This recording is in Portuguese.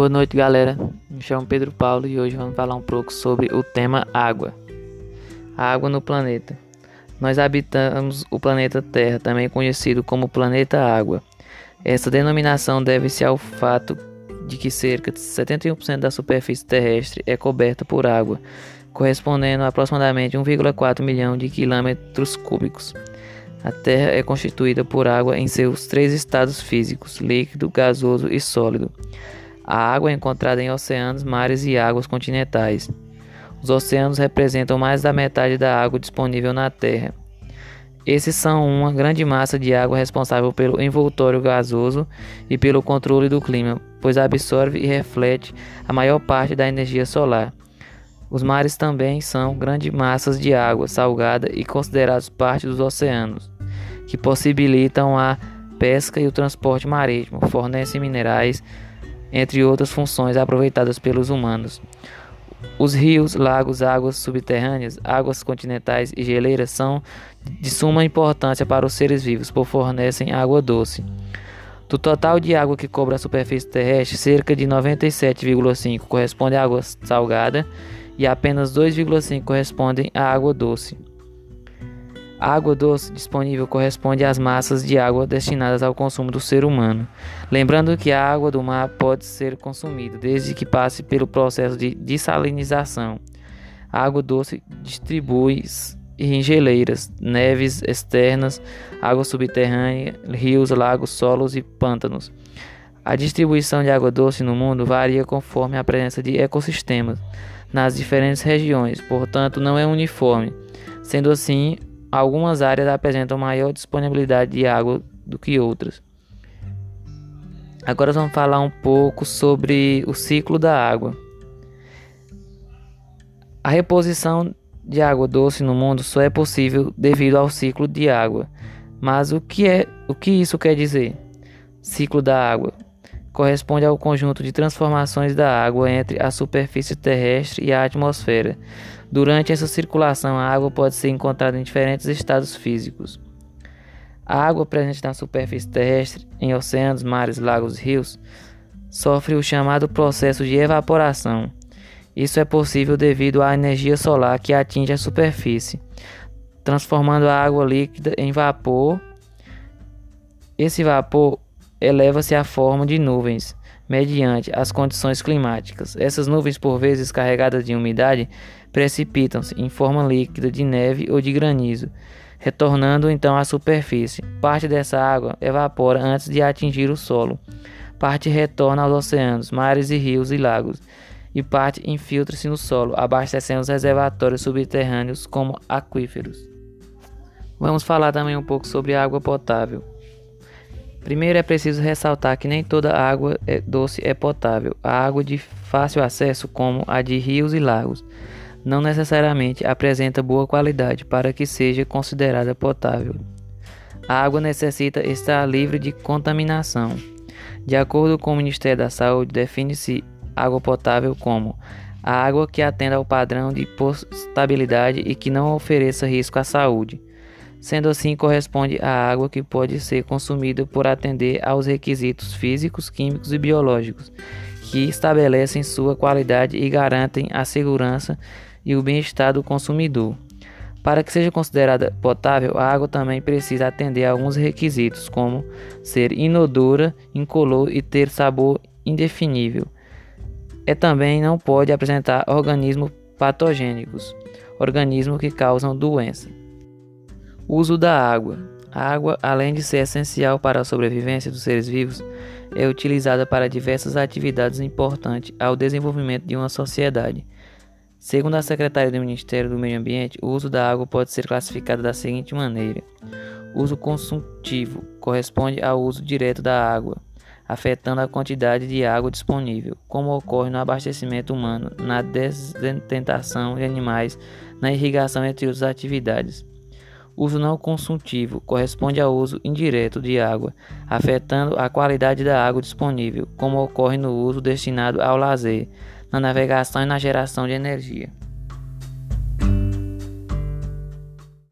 Boa noite, galera. Me chamo Pedro Paulo e hoje vamos falar um pouco sobre o tema água. A água no planeta. Nós habitamos o planeta Terra, também conhecido como planeta Água. Essa denominação deve-se ao fato de que cerca de 71% da superfície terrestre é coberta por água, correspondendo a aproximadamente 1,4 milhão de quilômetros cúbicos. A Terra é constituída por água em seus três estados físicos: líquido, gasoso e sólido. A água é encontrada em oceanos, mares e águas continentais. Os oceanos representam mais da metade da água disponível na Terra. Esses são uma grande massa de água responsável pelo envoltório gasoso e pelo controle do clima, pois absorve e reflete a maior parte da energia solar. Os mares também são grandes massas de água salgada e considerados parte dos oceanos, que possibilitam a pesca e o transporte marítimo, fornecem minerais, entre outras funções aproveitadas pelos humanos. Os rios, lagos, águas subterrâneas, águas continentais e geleiras são de suma importância para os seres vivos, pois fornecem água doce. Do total de água que cobre a superfície terrestre, cerca de 97,5 corresponde à água salgada e apenas 2,5 correspondem à água doce. A água doce disponível corresponde às massas de água destinadas ao consumo do ser humano. Lembrando que a água do mar pode ser consumida desde que passe pelo processo de dessalinização. A água doce distribui em geleiras, neves externas, água subterrânea, rios, lagos, solos e pântanos. A distribuição de água doce no mundo varia conforme a presença de ecossistemas nas diferentes regiões, portanto, não é uniforme. Sendo assim, Algumas áreas apresentam maior disponibilidade de água do que outras. Agora vamos falar um pouco sobre o ciclo da água. A reposição de água doce no mundo só é possível devido ao ciclo de água. Mas o que é, o que isso quer dizer? Ciclo da água corresponde ao conjunto de transformações da água entre a superfície terrestre e a atmosfera. Durante essa circulação, a água pode ser encontrada em diferentes estados físicos. A água presente na superfície terrestre, em oceanos, mares, lagos e rios, sofre o chamado processo de evaporação. Isso é possível devido à energia solar que atinge a superfície, transformando a água líquida em vapor. Esse vapor eleva-se à forma de nuvens mediante as condições climáticas. Essas nuvens, por vezes carregadas de umidade, precipitam-se em forma líquida de neve ou de granizo, retornando então à superfície. Parte dessa água evapora antes de atingir o solo. Parte retorna aos oceanos, mares e rios e lagos, e parte infiltra-se no solo, abastecendo os reservatórios subterrâneos como aquíferos. Vamos falar também um pouco sobre água potável. Primeiro é preciso ressaltar que nem toda água é doce é potável. A água de fácil acesso, como a de rios e lagos, não necessariamente apresenta boa qualidade para que seja considerada potável. A água necessita estar livre de contaminação. De acordo com o Ministério da Saúde, define-se água potável como a água que atenda ao padrão de potabilidade e que não ofereça risco à saúde. Sendo assim, corresponde à água que pode ser consumida por atender aos requisitos físicos, químicos e biológicos que estabelecem sua qualidade e garantem a segurança e o bem-estar do consumidor. Para que seja considerada potável, a água também precisa atender a alguns requisitos, como ser inodora, incolor e ter sabor indefinível. É também não pode apresentar organismos patogênicos, organismos que causam doença. Uso da água. A água, além de ser essencial para a sobrevivência dos seres vivos, é utilizada para diversas atividades importantes ao desenvolvimento de uma sociedade. Segundo a secretária do Ministério do Meio Ambiente, o uso da água pode ser classificado da seguinte maneira: uso consultivo corresponde ao uso direto da água, afetando a quantidade de água disponível, como ocorre no abastecimento humano, na desdentação de animais, na irrigação, entre outras atividades. Uso não consultivo corresponde ao uso indireto de água, afetando a qualidade da água disponível, como ocorre no uso destinado ao lazer na navegação e na geração de energia.